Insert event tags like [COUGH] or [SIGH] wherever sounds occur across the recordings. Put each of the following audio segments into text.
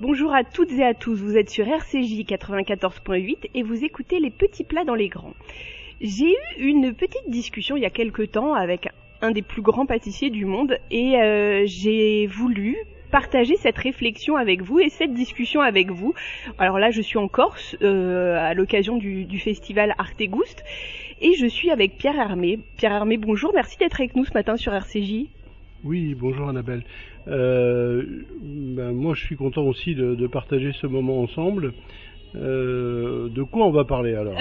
Bonjour à toutes et à tous, vous êtes sur RCJ 94.8 et vous écoutez les petits plats dans les grands. J'ai eu une petite discussion il y a quelque temps avec un des plus grands pâtissiers du monde et euh, j'ai voulu partager cette réflexion avec vous et cette discussion avec vous. Alors là, je suis en Corse euh, à l'occasion du, festival Artegoust et je suis avec Pierre Hermé. Pierre Hermé, bonjour, merci d'être avec nous ce matin sur RCJ. Oui, bonjour Annabelle. Euh, ben moi, je suis content aussi de, de partager ce moment ensemble. Euh, de quoi on va parler alors?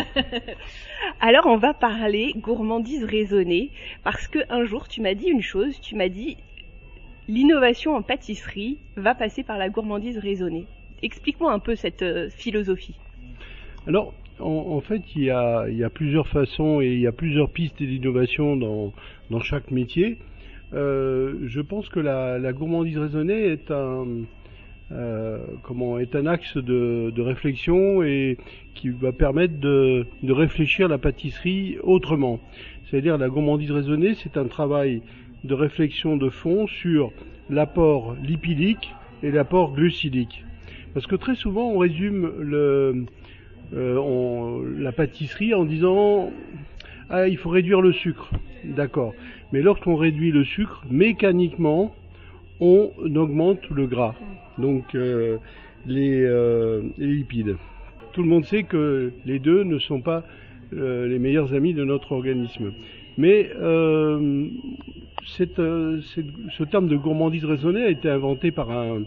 [LAUGHS] Alors on va parler gourmandise raisonnée parce que un jour tu m'as dit une chose, tu m'as dit l'innovation en pâtisserie va passer par la gourmandise raisonnée. Explique-moi un peu cette euh, philosophie. Alors en, en fait il y, a, il y, a, plusieurs façons et il y a plusieurs pistes d'innovation dans, dans chaque métier. Euh, je pense que la, gourmandise raisonnée est un euh, axe de, réflexion et qui va permettre de, réfléchir la pâtisserie autrement. C'est-à-dire la gourmandise raisonnée, c'est un travail de réflexion de fond sur l'apport lipidique et l'apport glucidique. Parce que très souvent on résume euh, la pâtisserie en disant ah il faut réduire le sucre, d'accord. Mais lorsqu'on réduit le sucre, mécaniquement on augmente le gras, donc euh, les, euh, les, lipides. Tout le monde sait que les deux ne sont pas euh, les meilleurs amis de notre organisme. Mais ce terme de gourmandise raisonnée a été inventé par un,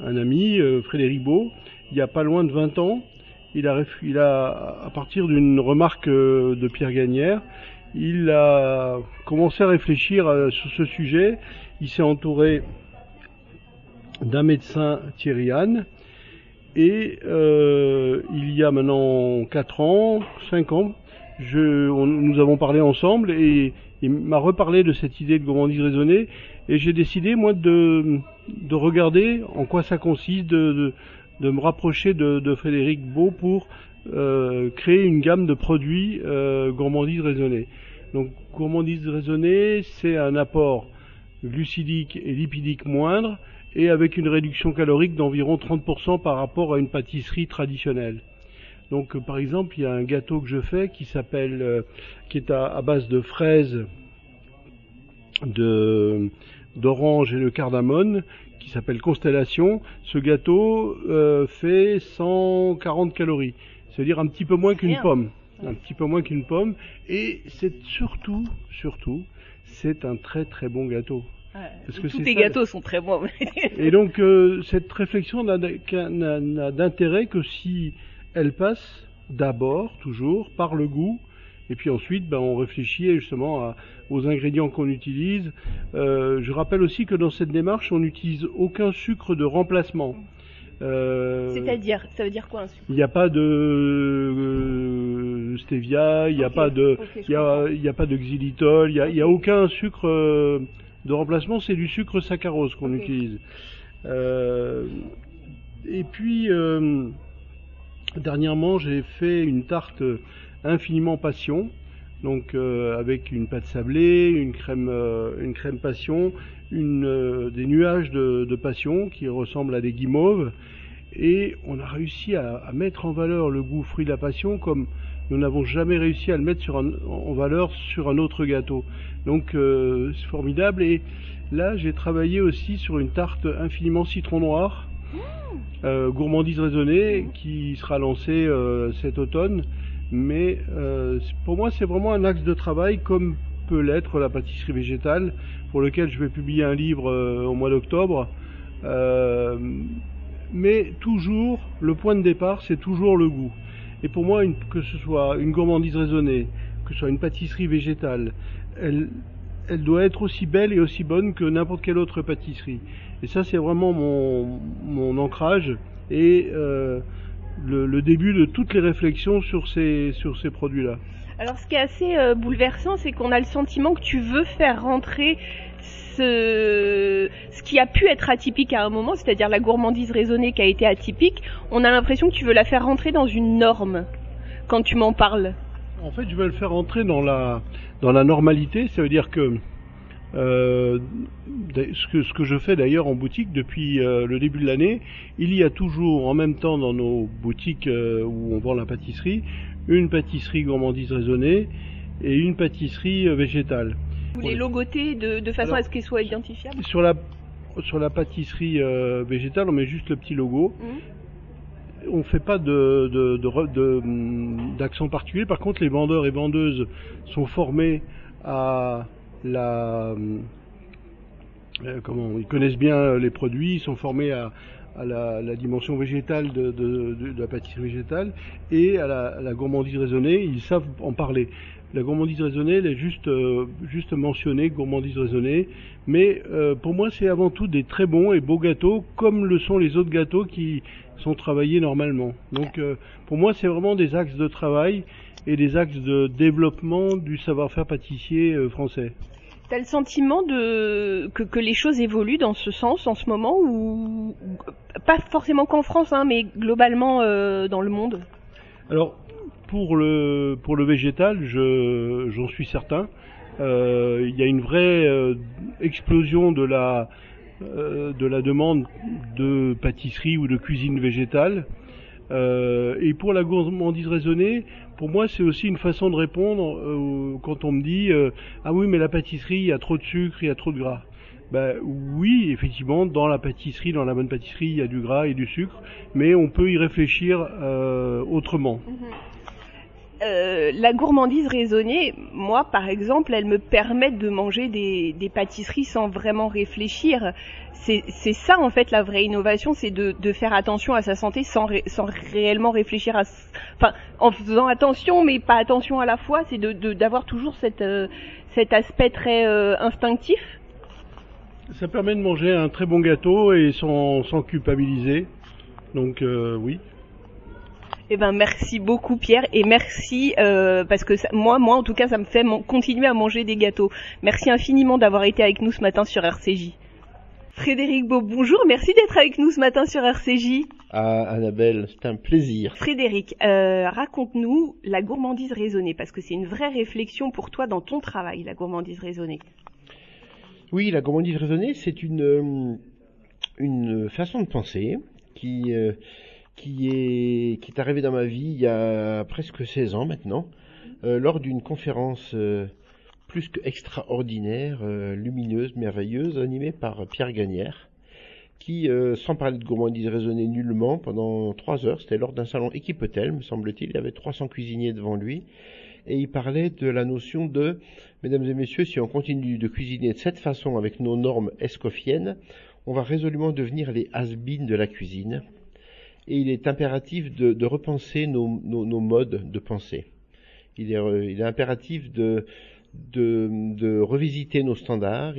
ami, Frédéric Beau, il y a pas loin de 20 ans. Il a, il a à partir d'une remarque de Pierre Gagnère, il a commencé à réfléchir sur ce sujet. Il s'est entouré d'un médecin Thierry Anne. Et euh, il y a maintenant 4 ans, 5 ans, je, nous avons parlé ensemble et il m'a reparlé de cette idée de gourmandise raisonnée et j'ai décidé moi de, de regarder en quoi ça consiste, de, de, de me rapprocher de, de, Frédéric Beau pour euh, créer une gamme de produits euh, gourmandise raisonnée. Donc gourmandise raisonnée, c'est un apport glucidique et lipidique moindre et avec une réduction calorique d'environ 30% par rapport à une pâtisserie traditionnelle. Donc euh, par exemple, il y a un gâteau que je fais qui s'appelle euh, qui est à, base de fraises de d'orange et de cardamone qui s'appelle Constellation. Ce gâteau fait 140 calories, c'est-à-dire un petit peu moins qu'une pomme, un petit peu moins qu'une pomme et c'est surtout surtout c'est un très très bon gâteau. Parce que tous tes gâteaux sont très bons. et donc euh, cette réflexion n'a d'intérêt que si elle passe d'abord, toujours, par le goût, et puis ensuite ben, on réfléchit justement à, aux ingrédients qu'on utilise. Euh, je rappelle aussi que dans cette démarche, on n'utilise aucun sucre de remplacement. Euh, C'est-à-dire, ça veut dire quoi un sucre Il n'y a pas de euh, stevia, il n'y a pas de, ok, je il y a, il y a pas de xylitol, il n'y a, a aucun sucre euh, de remplacement, c'est du sucre saccharose qu'on utilise. Et puis, dernièrement, j'ai fait une tarte infiniment passion, donc euh, avec une pâte sablée, une crème, euh, une crème passion, une, euh, des nuages de, de passion qui ressemblent à des guimauves, et on a réussi à, à mettre en valeur le goût fruit de la passion comme nous n'avons jamais réussi à le mettre sur un- en valeur sur un autre gâteau. Donc euh, c'est formidable. Et là, j'ai travaillé aussi sur une tarte infiniment citron noir, euh, gourmandise raisonnée, qui sera lancée euh, cet automne. Mais euh, pour moi, c'est vraiment un axe de travail, comme peut l'être la pâtisserie végétale, pour lequel je vais publier un livre euh, au mois d'octobre. Euh, mais toujours, le point de départ, c'est toujours le goût. Et pour moi, que ce soit une gourmandise raisonnée, que ce soit une pâtisserie végétale, elle, doit être aussi belle et aussi bonne que n'importe quelle autre pâtisserie. Et ça, c'est vraiment mon, ancrage le, le début de toutes les réflexions sur ces, sur ces produits-là. Alors ce qui est assez euh, bouleversant, c'est qu'on a le sentiment que tu veux faire rentrer ce, ce qui a pu être atypique à un moment, c'est-à-dire la gourmandise raisonnée qui a été atypique, on a l'impression que tu veux la faire rentrer dans une norme quand tu m'en parles. En fait, je vais le faire entrer dans la, dans la normalité, ça veut dire que Euh, ce, que, ce que je fais d'ailleurs en boutique depuis euh, le début de l'année, il y a toujours en même temps dans nos boutiques euh, où on vend la pâtisserie, une pâtisserie gourmandise raisonnée et une pâtisserie végétale. Vous les logoter de, de façon à ce qu'ils soient identifiables? Sur la sur la pâtisserie végétale, on met juste le petit logo. Mmh on fait pas de, d'accent particulier. Par contre, les vendeurs et vendeuses sont formés à la euh, comment ils connaissent bien les produits, ils sont formés à, la, dimension végétale de, la pâtisserie végétale et à la, gourmandise raisonnée, ils savent en parler. La gourmandise raisonnée, elle est juste, euh, mentionnée, gourmandise raisonnée, mais euh, pour moi c'est avant tout des très bons et beaux gâteaux, comme le sont les autres gâteaux qui, sont travaillés normalement. Donc euh, pour moi, c'est vraiment des axes de travail et des axes de développement du savoir-faire pâtissier euh, français. T'as le sentiment de que, les choses évoluent dans ce sens en ce moment ou pas forcément qu'en France, hein, mais globalement euh, dans le monde? Alors pour le pour le végétal, je j'en suis certain. Il y a une vraie explosion de la euh, de la demande de pâtisserie ou de cuisine végétale. Euh, et pour la gourmandise raisonnée, pour moi, c'est aussi une façon de répondre euh, quand on me dit ah oui, mais la pâtisserie, il y a trop de sucre, il y a trop de gras. Ben oui, effectivement, dans la pâtisserie, dans la bonne pâtisserie, il y a du gras et du sucre, mais on peut y réfléchir autrement. Mhm. Euh, la gourmandise raisonnée, moi par exemple, elle me permet de manger des, pâtisseries sans vraiment réfléchir. C'est ça en fait la vraie innovation, c'est de, faire attention à sa santé sans, réellement réfléchir. Enfin, en faisant attention mais pas attention à la fois, c'est d'avoir toujours euh, cet aspect très euh, instinctif. Ça permet de manger un très bon gâteau et sans culpabiliser. Donc oui. Eh ben merci beaucoup Pierre et merci euh, parce que moi moi en tout cas ça me fait continuer à manger des gâteaux. Merci infiniment d'avoir été avec nous ce matin sur RCJ. Frédéric Beau, bonjour, merci d'être avec nous ce matin sur RCJ. Ah Annabelle, c'est un plaisir. Frédéric, euh, raconte-nous la gourmandise raisonnée parce que c'est une vraie réflexion pour toi dans ton travail, la gourmandise raisonnée. Oui, la gourmandise raisonnée, c'est une euh, une façon de penser qui qui est, qui est arrivé dans ma vie il y a presque 16 ans maintenant, euh, lors d'une conférence euh, plus qu'extraordinaire, euh, lumineuse, merveilleuse, animée par Pierre Gagnère, qui, sans parler de gourmandise raisonnée nullement, pendant trois heures, c'était lors d'un salon équipe-hôtel, me semble-t-il, il y avait 300 cuisiniers devant lui, et il parlait de la notion de, mesdames et messieurs, si on continue de cuisiner de cette façon avec nos normes escoffiennes, on va résolument devenir les has de la cuisine, et il est impératif de, repenser nos, modes de pensée. Il est, est impératif de, revisiter nos standards.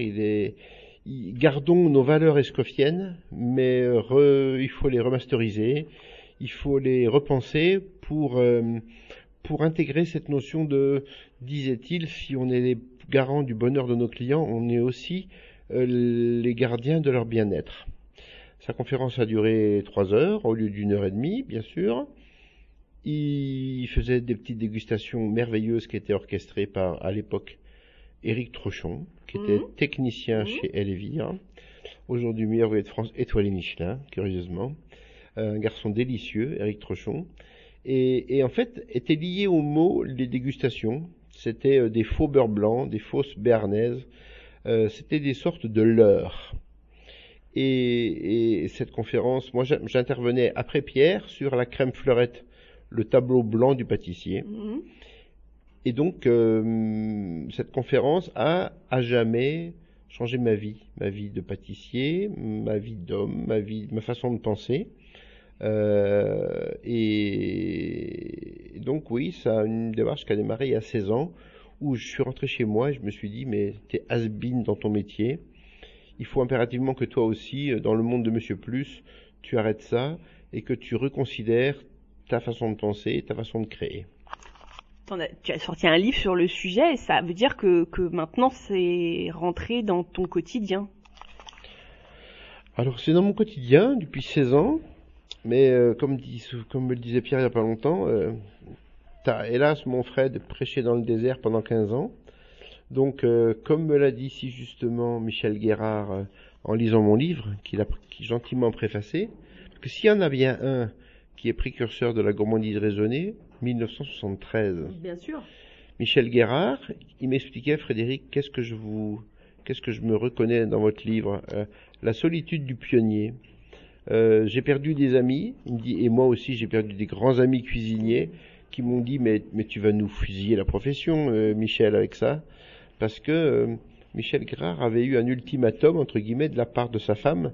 Gardons nos valeurs escoffiennes, mais il faut les remasteriser, il faut les repenser pour, euh, pour intégrer cette notion de, disait-il, si on est les garants du bonheur de nos clients, on est aussi euh, les gardiens de leur bien-être. Sa conférence a duré trois heures au lieu d'une heure et demie, bien sûr. Il faisait des petites dégustations merveilleuses qui étaient orchestrées par, à l'époque, Éric Trochon, qui était mhm. technicien mhm. chez Elvire. Aujourd'hui meilleur ouvrier de France, étoilé Michelin, curieusement. Un garçon délicieux, Éric Trochon. Et, et, en fait, était lié au mot les dégustations. C'était euh, des faux beurre blancs, des fausses béarnaises. Euh, C'était des sortes de leurres. Et, cette conférence, moi j'intervenais après Pierre sur la crème fleurette, le tableau blanc du pâtissier. Mhm. Et donc euh, cette conférence a à jamais changé ma vie, ma vie de pâtissier, ma vie d'homme, ma vie, ma façon de penser. Euh, et, donc oui, ça a une démarche qui a démarré il y a 16 ans, où je suis rentré chez moi et je me suis dit mais t'es has dans ton métier il faut impérativement que toi aussi, euh, dans le monde de Monsieur Plus, tu arrêtes ça et que tu reconsidères ta façon de penser, ta façon de créer. Tu as sorti un livre sur le sujet et ça veut dire que, maintenant c'est rentré dans ton quotidien. Alors c'est dans mon quotidien depuis 16 ans, mais euh, comme, comme me le disait Pierre il n'y a pas longtemps, euh, as hélas mon Fred prêché dans le désert pendant 15 ans. Donc, euh, comme me l'a dit si justement Michel Guérard euh, en lisant mon livre, qu'il a qui gentiment préfacé, que s'il y en a bien un qui est précurseur de la gourmandise raisonnée, 1973. Bien sûr. Michel Guérard, il m'expliquait, Frédéric, qu'est-ce que je vous, qu'est-ce que je me reconnais dans votre livre, euh, la solitude du pionnier. Euh, j'ai perdu des amis, il me dit, et moi aussi j'ai perdu des grands amis cuisiniers qui m'ont dit, mais, mais tu vas nous fusiller la profession, euh, Michel, avec ça, parce que euh, Michel Guérard avait eu un ultimatum entre guillemets de la part de sa femme,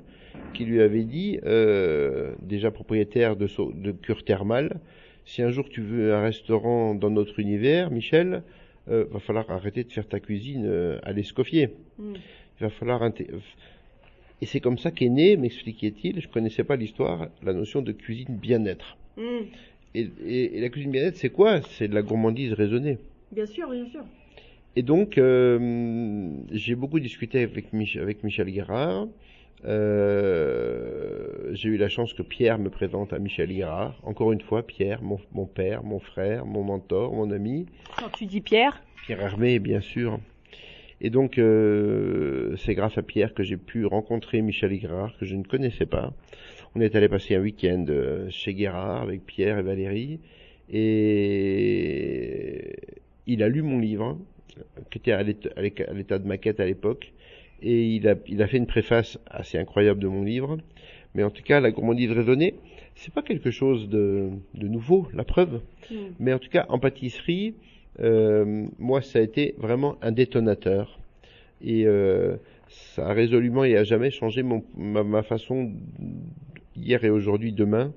qui lui avait dit, euh, déjà propriétaire de, so- de cure thermale, si un jour tu veux un restaurant dans notre univers, Michel, euh, va falloir arrêter de faire ta cuisine euh, à l'escoffier. Mm. Il va falloir et c'est comme ça qu'est né, m'expliquait-il, je connaissais pas l'histoire, la notion de cuisine bien-être. Mm. Et, et- et la cuisine bien-être, c'est quoi? C'est de la gourmandise raisonnée. Bien sûr, bien sûr. Et donc, euh, j'ai beaucoup discuté avec, Mich- avec Michel Guérard. Euh, j'ai eu la chance que Pierre me présente à Michel Guérard. Encore une fois, Pierre, mon, mon père, mon frère, mon mentor, mon ami. Quand tu dis Pierre, Pierre Hermé, bien sûr. Et donc, euh, c'est grâce à Pierre que j'ai pu rencontrer Michel Guérard, que je ne connaissais pas. On est allé passer un week-end chez Guérard avec Pierre et Valérie. Et il a lu mon livre, qui était à l'état de maquette à l'époque. Et il a, il a fait une préface assez incroyable de mon livre. Mais en tout cas, la gourmandise raisonnée, c'est pas quelque chose de, de nouveau, la preuve. Mm. Mais en tout cas, en pâtisserie, euh, moi, ça a été vraiment un détonateur. Et euh, ça a résolument et à jamais changé mon, ma, ma façon, hier et aujourd'hui, demain,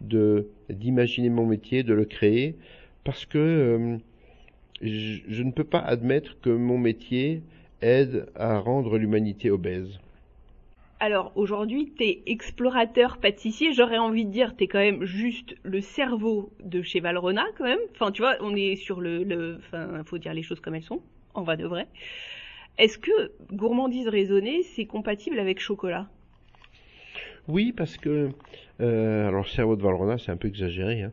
de d'imaginer mon métier, de le créer, parce que euh, je, ne peux pas admettre que mon métier aide à rendre l'humanité obèse. Alors aujourd'hui, t'es explorateur pâtissier, j'aurais envie de dire, t'es quand même juste le cerveau de chez Valrhona quand même. Enfin, tu vois, on est sur le, le, enfin, faut dire les choses comme elles sont, en vrai de vrai. Est-ce que gourmandise raisonnée, c'est compatible avec chocolat? Oui, parce que euh, alors le cerveau de Valrhona, c'est un peu exagéré, hein.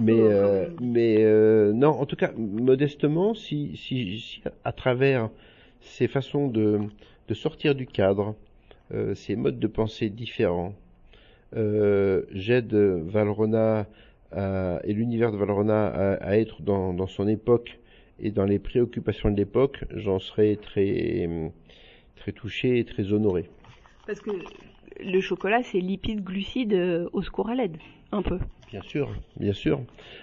Mais euh, mais euh, non, en tout cas, modestement, si, si, si à travers ces façons de, de sortir du cadre, euh, ces modes de pensée différents, euh, j'aide Valrhona à- et l'univers de Valrhona à, à être dans, dans son époque et dans les préoccupations de l'époque, j'en serais très très touché et très honoré. Parce que le chocolat, c'est lipides, glucides euh, au secours à l'aide, un peu. Bien sûr, bien sûr.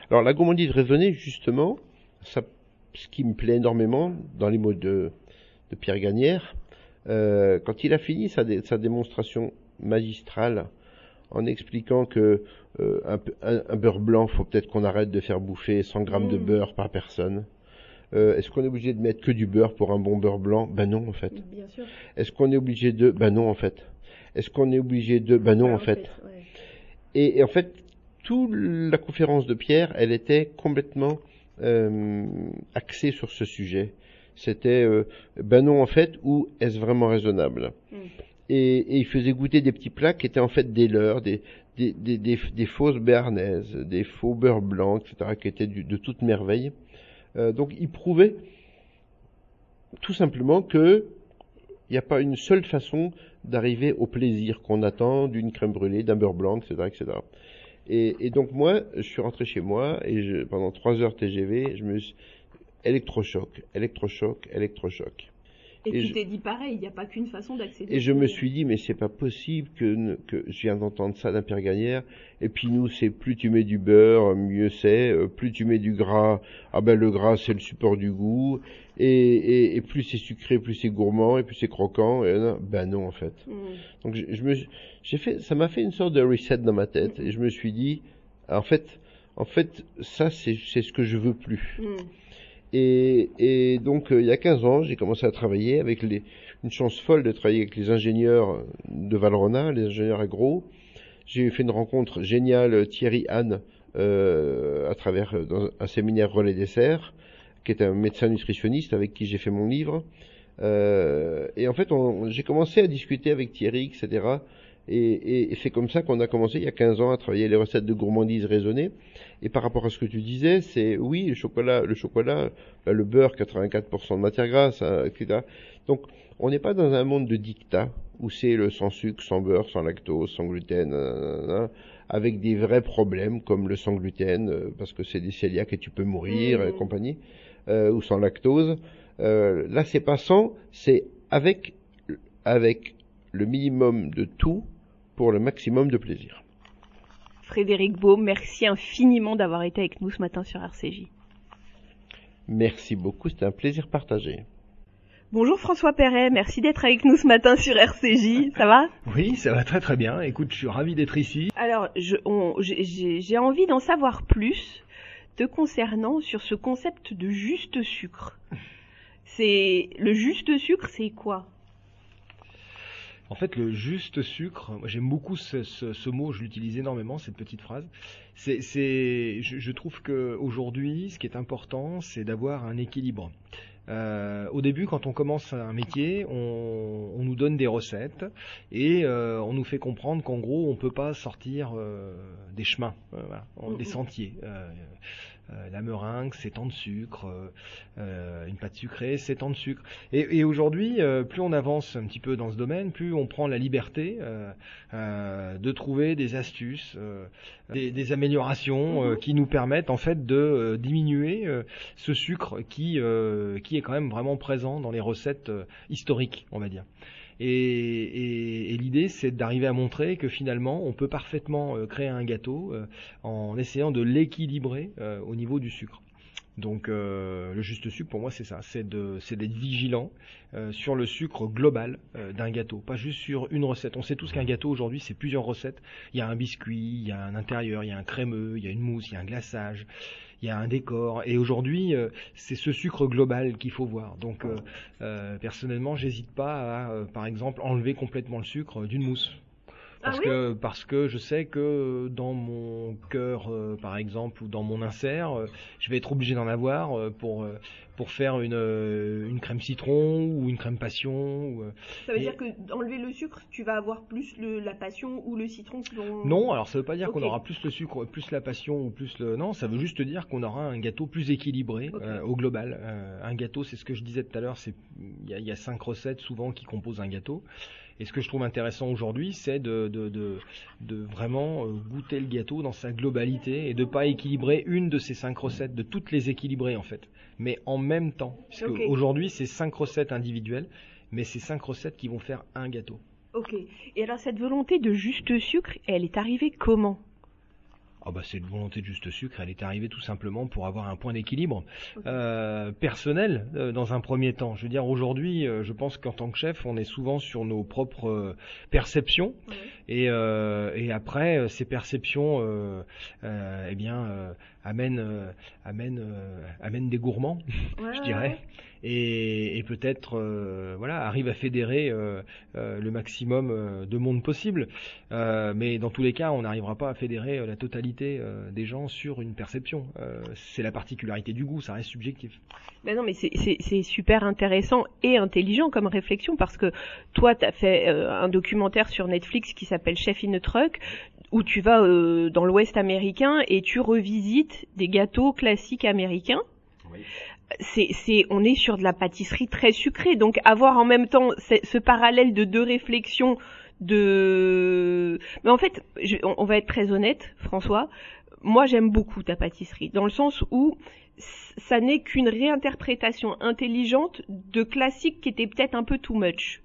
Alors la gourmandise raisonnée, justement, ça, ce qui me plaît énormément dans les mots de, de Pierre Gagnère, euh, quand il a fini sa, dé- sa démonstration magistrale en expliquant que euh, un, peu- un- un beurre blanc, faut peut-être qu'on arrête de faire bouffer 100 grammes de Mm. beurre par personne. Euh, Est-ce qu'on est obligé de mettre que du beurre pour un bon beurre blanc? Ben non, en fait. Bien sûr. Est-ce qu'on est obligé de? Ben non, en fait. Est-ce qu'on est obligé de Ben non, en fait. Et, et en fait, toute la conférence de Pierre, elle était complètement euh, axée sur ce sujet. C'était euh, ben non en fait, ou est-ce vraiment raisonnable? Mm. et, et il faisait goûter des petits plats qui étaient en fait des leurs, des, des, des, des, des fausses béarnaises, des faux beurre blanc, etc., qui étaient du- de toute merveille. Euh, donc il prouvait tout simplement que il n'y a pas une seule façon d'arriver au plaisir qu'on attend d'une crème brûlée, d'un beurre blanc, etc., etc. Et, donc moi, je suis rentré chez moi et je, pendant trois heures TGV, je me suis électrochoc, électrochoc, électrochoc. Et, Et tu je- t'es dit pareil, il n'y a pas qu'une façon d'accéder. Et je me suis dit, mais c'est pas possible que, que je viens d'entendre ça d'un père Gagnère. Et puis nous, c'est plus tu mets du beurre, mieux c'est. Euh, Plus tu mets du gras, ah ben le gras c'est le support du goût. Et, et, et plus c'est sucré, plus c'est gourmand, et plus c'est croquant. Et non, ben non en fait. Mm. Donc je, je me, j'ai fait, ça m'a fait une sorte de reset dans ma tête. Et je me suis dit, en fait, en fait, ça c'est, c'est ce que je veux plus. Mm. Et, et donc, euh, il y a 15 ans, j'ai commencé à travailler avec les, une chance folle de travailler avec les ingénieurs de Valrhona, les ingénieurs agro. J'ai fait une rencontre géniale, euh, Thierry Anne, euh, à travers euh, dans un séminaire relais dessert, qui est un médecin nutritionniste avec qui j'ai fait mon livre. Euh, et en fait, j'ai commencé à discuter avec Thierry, etc. Et, c'est comme ça qu'on a commencé il y a 15 ans à travailler les recettes de gourmandise raisonnées. Et par rapport à ce que tu disais, c'est oui, le chocolat, le chocolat, bah, le beurre, 84% de matière grasse, hein, etc. Donc, on n'est pas dans un monde de dictat où c'est le sans sucre, sans beurre, sans lactose, sans gluten, avec des vrais problèmes comme le sans gluten, euh, parce que c'est des cœliaques et tu peux mourir, et mmh. compagnie, euh, ou sans lactose. Euh, là, c'est pas sans, c'est avec, avec le minimum de tout pour le maximum de plaisir. Frédéric Beau, merci infiniment d'avoir été avec nous ce matin sur RCJ. Merci beaucoup, c'était un plaisir partagé. Bonjour François Perret, merci d'être avec nous ce matin sur RCJ, ça va? Oui, ça va très très bien, écoute, je suis ravi d'être ici. Alors, j'ai envie d'en savoir plus te concernant sur ce concept de juste sucre. C'est Le juste sucre, c'est quoi? En fait, le juste sucre, j'aime beaucoup ce, mot, je l'utilise énormément, cette petite phrase. C'est, je, je trouve qu'aujourd'hui, ce qui est important, c'est d'avoir un équilibre. Euh, au début, quand on commence un métier, on, nous donne des recettes et euh, on nous fait comprendre qu'en gros, on peut pas sortir euh, des chemins, des sentiers. Euh, la meringue, c'est tant de sucre, euh, euh, une pâte sucrée, c'est tant de sucre. Et, aujourd'hui, plus on avance un petit peu dans ce domaine, plus on prend la liberté de trouver des astuces, des, améliorations mhm. qui nous permettent en fait de diminuer ce sucre qui, qui est quand même vraiment présent dans les recettes historiques, on va dire. Et, l'idée, c'est d'arriver à montrer que finalement, on peut parfaitement euh, créer un gâteau euh, en essayant de l'équilibrer euh, au niveau du sucre. Donc le juste sucre pour moi c'est ça, c'est d'être vigilant sur le sucre global d'un gâteau, pas juste sur une recette. On sait tous qu'un gâteau aujourd'hui c'est plusieurs recettes. Il y a un biscuit, il y a un intérieur, il y a un crémeux, il y a une mousse, il y a un glaçage, il y a un décor. Et aujourd'hui, euh, c'est ce sucre global qu'il faut voir. Donc, euh, euh, personnellement, j'hésite pas à, par exemple, enlever complètement le sucre d'une mousse. Ah parce que parce que je sais que dans mon cœur par exemple ou dans mon insert je vais être obligé d'en avoir pour pour faire une, euh, une crème citron ou une crème passion. Ou, euh, ça veut dire que d'enlever le sucre, tu vas avoir plus le, la passion ou le citron Non, alors ça veut pas dire qu'on aura plus le sucre, plus la passion ou plus le. Non, ça veut juste dire qu'on aura un gâteau plus équilibré euh, au global. un gâteau, c'est ce que je disais tout à l'heure, c'est il y, y a, cinq recettes souvent qui composent un gâteau. Et ce que je trouve intéressant aujourd'hui, c'est de, de, de, de, vraiment goûter le gâteau dans sa globalité et de pas équilibrer une de ces cinq recettes, de toutes les équilibrer en fait mais en même temps. Parce qu'aujourd'hui, c'est cinq recettes individuelles, mais c'est cinq recettes qui vont faire un gâteau. Ok. Et alors, cette volonté de juste sucre, elle est arrivée comment? Ah bah, c'est une volonté de juste sucre, elle est arrivée tout simplement pour avoir un point d'équilibre euh, personnel euh, dans un premier temps. Je veux dire aujourd'hui, euh, je pense qu'en tant que chef, on est souvent sur nos propres perceptions. Et, et, après ces perceptions, eh bien, amènent, amènent, amènent des gourmands, je dirais et, peut-être euh, voilà arrive à fédérer euh, euh, le maximum de monde possible. mais dans tous les cas, on n'arrivera pas à fédérer la totalité des gens sur une perception. c'est la particularité du goût, ça reste subjectif. Ben non, mais c'est super intéressant et intelligent comme réflexion parce que toi, tu as fait un documentaire sur Netflix qui s'appelle Chef in a Truck où tu vas dans l'Ouest américain et tu revisites des gâteaux classiques américains. Oui c'est, on est sur de la pâtisserie très sucrée. Donc avoir en même temps ce parallèle de deux réflexions de, mais en fait, on, va être très honnête, François. Moi, j'aime beaucoup ta pâtisserie, dans le sens où ça n'est qu'une réinterprétation intelligente de classiques qui étaient peut-être un peu too much.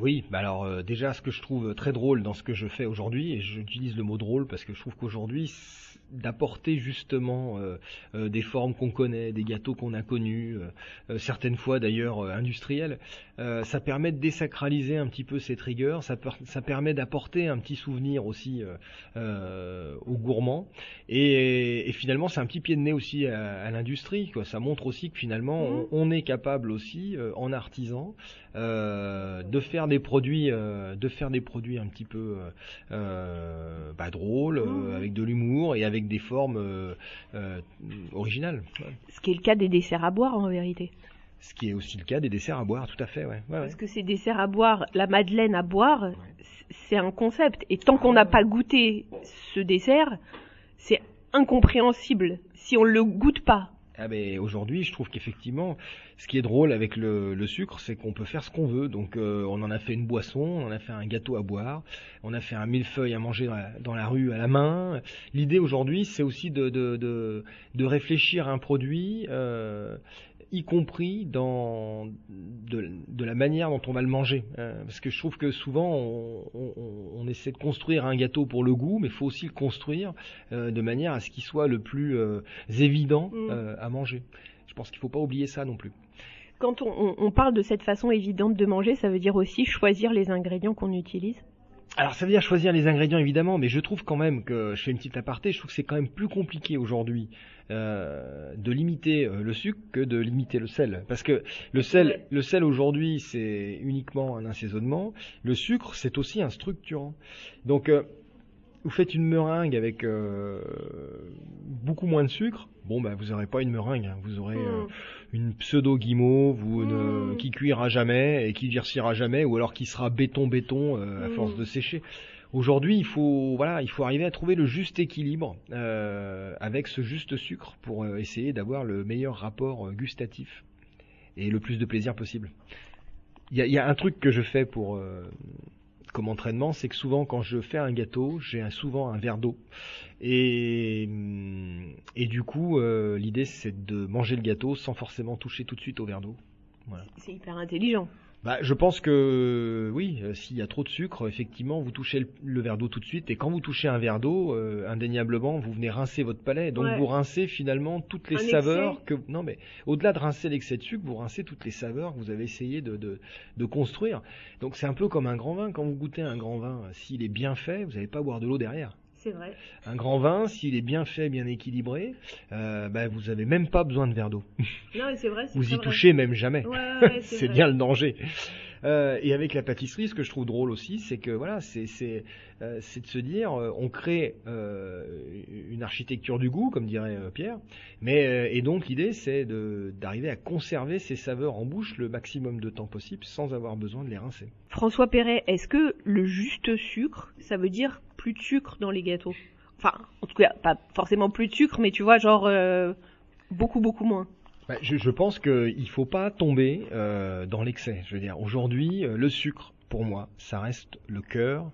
Oui, bah alors euh, déjà ce que je trouve très drôle dans ce que je fais aujourd'hui, et j'utilise le mot drôle parce que je trouve qu'aujourd'hui d'apporter justement euh, euh, des formes qu'on connaît, des gâteaux qu'on a connus, certaines fois d'ailleurs industriels, ça permet de désacraliser un petit peu cette rigueur, ça, ça permet d'apporter un petit souvenir aussi aux gourmands, et, et finalement c'est un petit pied de nez aussi à, l'industrie, quoi. Ça montre aussi que finalement mmh. on, on, est capable aussi en artisan euh, de faire des produits, euh, de faire des produits un petit peu euh, bah, drôles, mmh. avec de l'humour et avec des formes originales. Ce qui est le cas des desserts à boire en vérité. Ce qui est aussi le cas des desserts à boire, tout à fait, ouais. Parce que ces desserts à boire, la madeleine à boire, c'est un concept. Et tant qu'on n'a pas goûté ce dessert, c'est incompréhensible si on le goûte pas. Ah ben aujourd'hui, je trouve qu'effectivement, ce qui est drôle avec le, sucre, c'est qu'on peut faire ce qu'on veut. Donc euh, on en a fait une boisson, on en a fait un gâteau à boire, on a fait un millefeuille à manger dans la, rue à la main. L'idée aujourd'hui, c'est aussi de, de, de, de réfléchir à un produit, euh, y compris dans de, de la manière dont on va le manger. Euh, parce que je trouve que souvent, on, on, on essaie de construire un gâteau pour le goût, mais il faut aussi le construire euh, de manière à ce qu'il soit le plus euh, évident Mm. euh, à manger. Je pense qu'il faut pas oublier ça non plus. Quand on- on parle de cette façon évidente de manger, ça veut dire aussi choisir les ingrédients qu'on utilise? Alors ça veut dire choisir les ingrédients évidemment, mais je trouve quand même que je fais une petite aparté, je trouve que c'est quand même plus compliqué aujourd'hui euh, de limiter euh, le sucre que de limiter le sel, parce que le sel, le sel aujourd'hui c'est uniquement un assaisonnement, le sucre c'est aussi un structurant. Donc euh, vous faites une meringue avec euh, beaucoup moins de sucre, bon bah vous aurez pas une meringue, hein, vous aurez euh, Mm. une pseudo guimauve ou une, Mm. qui cuira jamais et qui durcira jamais ou alors qui sera béton béton euh, à Mm. force de sécher. Aujourd'hui, il faut voilà, il faut arriver à trouver le juste équilibre euh, avec ce juste sucre pour essayer d'avoir le meilleur rapport gustatif et le plus de plaisir possible. Il y a, y a un truc que je fais pour euh, comme entraînement, c'est que souvent quand je fais un gâteau, j'ai souvent un verre d'eau. Et, et du coup, euh, l'idée c'est de manger le gâteau sans forcément toucher tout de suite au verre d'eau. C'est hyper intelligent. Bah, je pense que oui, euh, s'il y a trop de sucre, effectivement, vous touchez le, le verre d'eau tout de suite, et quand vous touchez un verre d'eau, euh, indéniablement, vous venez rincer votre palais, donc Ouais. vous rincez finalement toutes les Un saveurs excès. que non mais au-delà de rincer l'excès de sucre, vous rincez toutes les saveurs que vous avez essayé de, de, de construire. Donc c'est un peu comme un grand vin. Quand vous goûtez un grand vin, s'il est bien fait, vous n'allez pas boire de l'eau derrière. C'est vrai. Un grand vin, s'il est bien fait, bien équilibré, euh, bah, vous avez même pas besoin de verre d'eau. Non, c'est vrai. Vous y vrai. touchez même jamais. Ouais, ouais, c'est [LAUGHS] bien le danger. Euh, et avec la pâtisserie, ce que je trouve drôle aussi, c'est que voilà, c'est euh, de se dire, euh, on crée une architecture du goût, comme dirait Pierre, mais et donc l'idée c'est d'arriver à conserver ces saveurs en bouche le maximum de temps possible sans avoir besoin de les rincer. François Perret, est-ce que le juste sucre, ça veut dire plus de sucre dans les gâteaux? Enfin, en tout cas, pas forcément plus de sucre, mais tu vois, genre beaucoup, beaucoup moins. Bah, je, pense qu'il faut pas tomber euh, dans l'excès. Je veux dire, aujourd'hui, euh, le sucre, pour moi, ça reste le cœur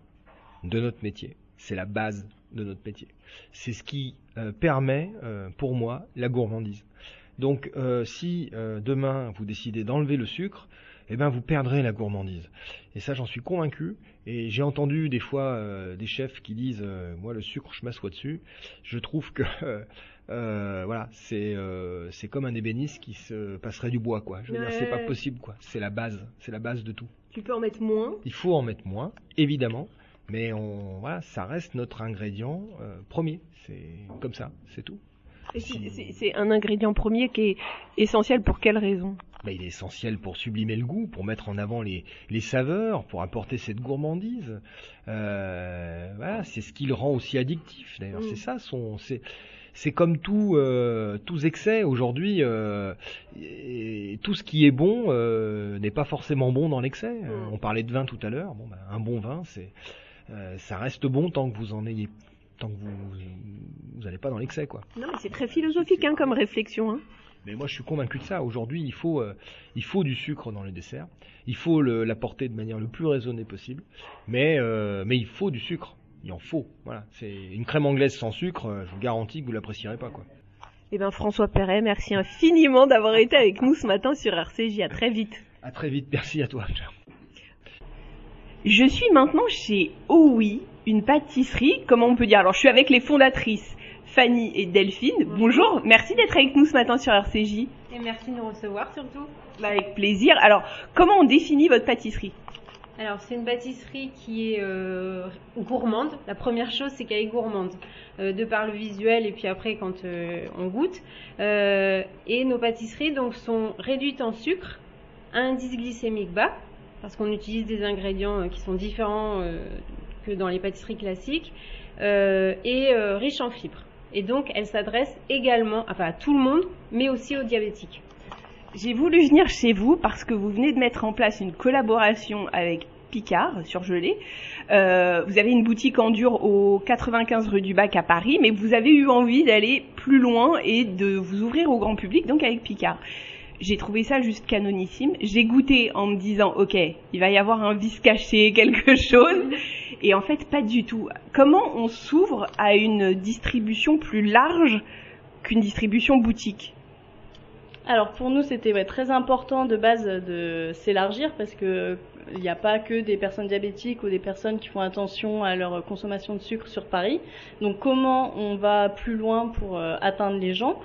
de notre métier. C'est la base de notre métier. C'est ce qui euh, permet, pour moi, la gourmandise. Donc, si demain vous décidez d'enlever le sucre, eh ben vous perdrez la gourmandise. Et ça, j'en suis convaincu. Et j'ai entendu des fois euh, des chefs qui disent, euh, moi, le sucre, je m'assois dessus. Je trouve que [LAUGHS] euh, voilà, c'est c'est comme un ébéniste qui se passerait du bois, quoi. Je veux dire, c'est pas possible, quoi. C'est la base, c'est la base de tout. Tu peux en mettre moins. Il faut en mettre moins, évidemment, mais on voilà, ça reste notre ingrédient premier. C'est comme ça, c'est tout. C'est un ingrédient premier qui est essentiel pour quelle raison? Bah, il est essentiel pour sublimer le goût, pour mettre en avant les, les saveurs, pour apporter cette gourmandise. Euh, voilà, c'est ce qui le rend aussi addictif. D'ailleurs, Mm. c'est ça son, c'est, c'est comme tout, euh, tous excès aujourd'hui. euh, tout ce qui est bon euh, n'est pas forcément bon dans l'excès. Mm. on parlait de vin tout à l'heure. Bon, bah, un bon vin, c'est, ça reste bon tant que vous en ayez, tant que vous, vous n'allez pas dans l'excès, quoi. Non, mais c'est très philosophique hein, comme réflexion. Hein. Mais moi, je suis convaincu de ça. Aujourd'hui, il faut, euh, il faut du sucre dans les desserts. Il faut l'apporter de manière le plus raisonnée possible. Mais, euh, mais il faut du sucre. Il en faut. Voilà. C'est une crème anglaise sans sucre. euh, Je vous garantis que vous l'apprécierez pas, quoi. Eh bien, François Perret, merci infiniment d'avoir été avec nous ce matin sur RCJ. À très vite. À très vite. Merci à toi. Je suis maintenant chez OUI, une pâtisserie, comment on peut dire? Alors, je suis avec les fondatrices, Fanny et Delphine. Bonjour, merci d'être avec nous ce matin sur RCJ. Et merci de nous recevoir surtout. Bah, avec plaisir. Alors, comment on définit votre pâtisserie? Alors c'est une pâtisserie qui est euh, gourmande. La première chose c'est qu'elle est gourmande, euh, de par le visuel et puis après quand euh, on goûte. Et nos pâtisseries donc sont réduites en sucre, indice glycémique bas, parce qu'on utilise des ingrédients qui sont différents que dans les pâtisseries classiques, et riches en fibres. Et donc elles s'adressent également enfin, à tout le monde, mais aussi aux diabétiques. J'ai voulu venir chez vous parce que vous venez de mettre en place une collaboration avec Picard surgelé. Euh, vous avez une boutique en dur au 95 rue du Bac à Paris, mais vous avez eu envie d'aller plus loin et de vous ouvrir au grand public, donc avec Picard. J'ai trouvé ça juste canonissime. J'ai goûté en me disant, ok, il va y avoir un vice caché, [LAUGHS] quelque chose. Et en fait, pas du tout. Comment on s'ouvre à une distribution plus large qu'une distribution boutique? Alors pour nous, c'était très important de base de s'élargir parce que il n'y a pas que des personnes diabétiques ou des personnes qui font attention à leur consommation de sucre sur Paris. Donc comment on va plus loin pour euh, atteindre les gens?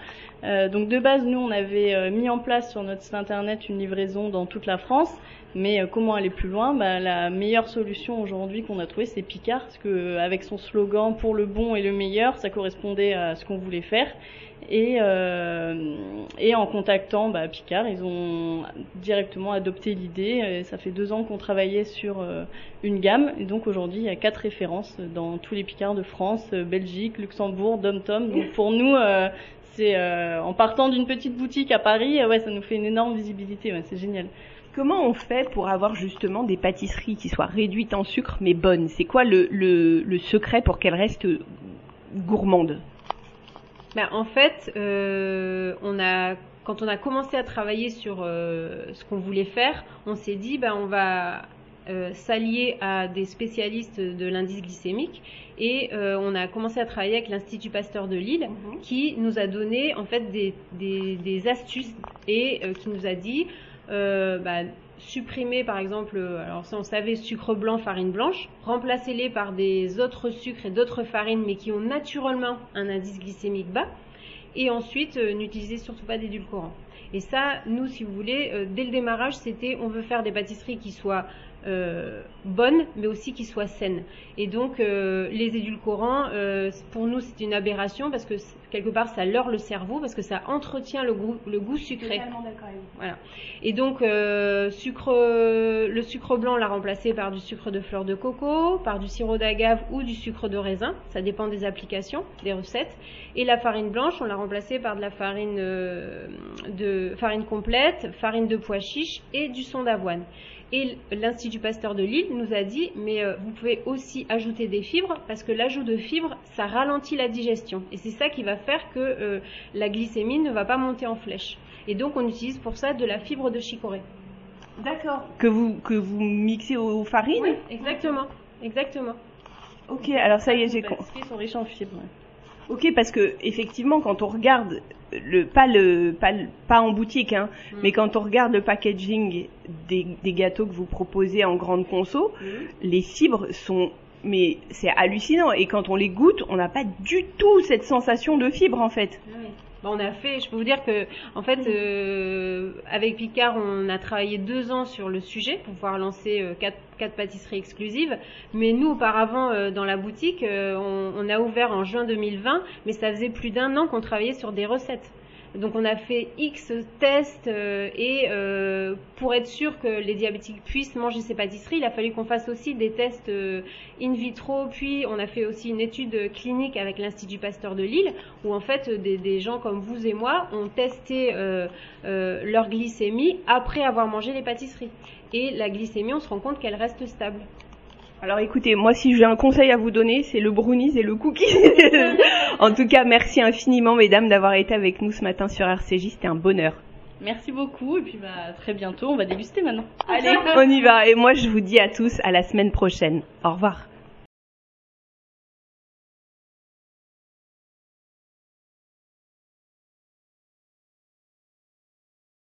Euh, Donc de base, nous, on avait euh, mis en place sur notre site internet une livraison dans toute la France. Mais comment aller plus loin? Bah, La meilleure solution aujourd'hui qu'on a trouvée, c'est Picard, parce que avec son slogan pour le bon et le meilleur, ça correspondait à ce qu'on voulait faire. Et, euh, et en contactant bah, Picard, ils ont directement adopté l'idée. Ça fait deux ans qu'on travaillait sur euh, une gamme. Et donc aujourd'hui, il y a quatre références dans tous les Picards de France, euh, Belgique, Luxembourg, Dom-Tom. Donc pour nous, euh, c'est euh, en partant d'une petite boutique à Paris, ouais, ça nous fait une énorme visibilité. Ouais, c'est génial. Comment on fait pour avoir justement des pâtisseries qui soient réduites en sucre mais bonnes? C'est quoi le, le, le secret pour qu'elles restent gourmandes? Ben, en fait, euh, on a, quand on a commencé à travailler sur euh, ce qu'on voulait faire, on s'est dit, ben, on va euh, s'allier à des spécialistes de l'indice glycémique et euh, on a commencé à travailler avec l'Institut Pasteur de Lille Mhm. qui nous a donné en fait des, des, des astuces et euh, qui nous a dit euh, bah, supprimer par exemple, euh, alors ça on savait sucre blanc, farine blanche, remplacez-les par des autres sucres et d'autres farines mais qui ont naturellement un indice glycémique bas et ensuite euh, n'utilisez surtout pas d'édulcorants. Et ça, nous, si vous voulez, euh, dès le démarrage, c'était on veut faire des pâtisseries qui soient bonnes, mais aussi qui soient saines. Et donc, les édulcorants, pour nous, c'est une aberration parce que quelque part, ça leurre le cerveau parce que ça entretient le goût, le goût sucré. Voilà. Et donc, euh, sucre, le sucre blanc, on l'a remplacé par du sucre de fleur de coco, par du sirop d'agave ou du sucre de raisin. Ça dépend des applications, des recettes. Et la farine blanche, on l'a remplacée par de la farine euh, de farine complète, farine de pois chiche et du son d'avoine. Et l'Institut Pasteur de Lille nous a dit, mais euh, vous pouvez aussi ajouter des fibres, parce que l'ajout de fibres, ça ralentit la digestion. Et c'est ça qui va faire que euh, la glycémie ne va pas monter en flèche. Et donc on utilise pour ça de la fibre de chicorée. D'accord. Que vous que vous mixez aux farines Exactement, exactement. Ok, alors ça y est, j'ai Les con. pâtisseries sont riches en fibres. Ok, parce que effectivement, quand on regarde le pas le pas le- pas en boutique, hein, Mm. mais quand on regarde le packaging des, des gâteaux que vous proposez en grande conso, les fibres sont mais c'est hallucinant et quand on les goûte, on n'a pas du tout cette sensation de fibre en fait. Bah, on a fait, je peux vous dire que, en fait, euh, avec Picard, on a travaillé deux ans sur le sujet pour pouvoir lancer euh, quatre, pâtisseries exclusives. Mais nous, auparavant, euh, dans la boutique, on, on a ouvert en juin 2020, mais ça faisait plus d'un an qu'on travaillait sur des recettes. Donc on a fait X tests euh, et euh, pour être sûr que les diabétiques puissent manger ces pâtisseries, il a fallu qu'on fasse aussi des tests euh, in vitro. Puis on a fait aussi une étude clinique avec l'Institut Pasteur de Lille où en fait des, des gens comme vous et moi ont testé leur glycémie après avoir mangé les pâtisseries. Et la glycémie, on se rend compte qu'elle reste stable. Alors écoutez, moi si j'ai un conseil à vous donner, c'est le brownies et le cookie. [LAUGHS] en tout cas, merci infiniment mesdames d'avoir été avec nous ce matin sur RCJ, c'était un bonheur. Merci beaucoup et puis bah, à très bientôt. On va déguster maintenant. Allez, on y va et moi je vous dis à tous à la semaine prochaine. Au revoir.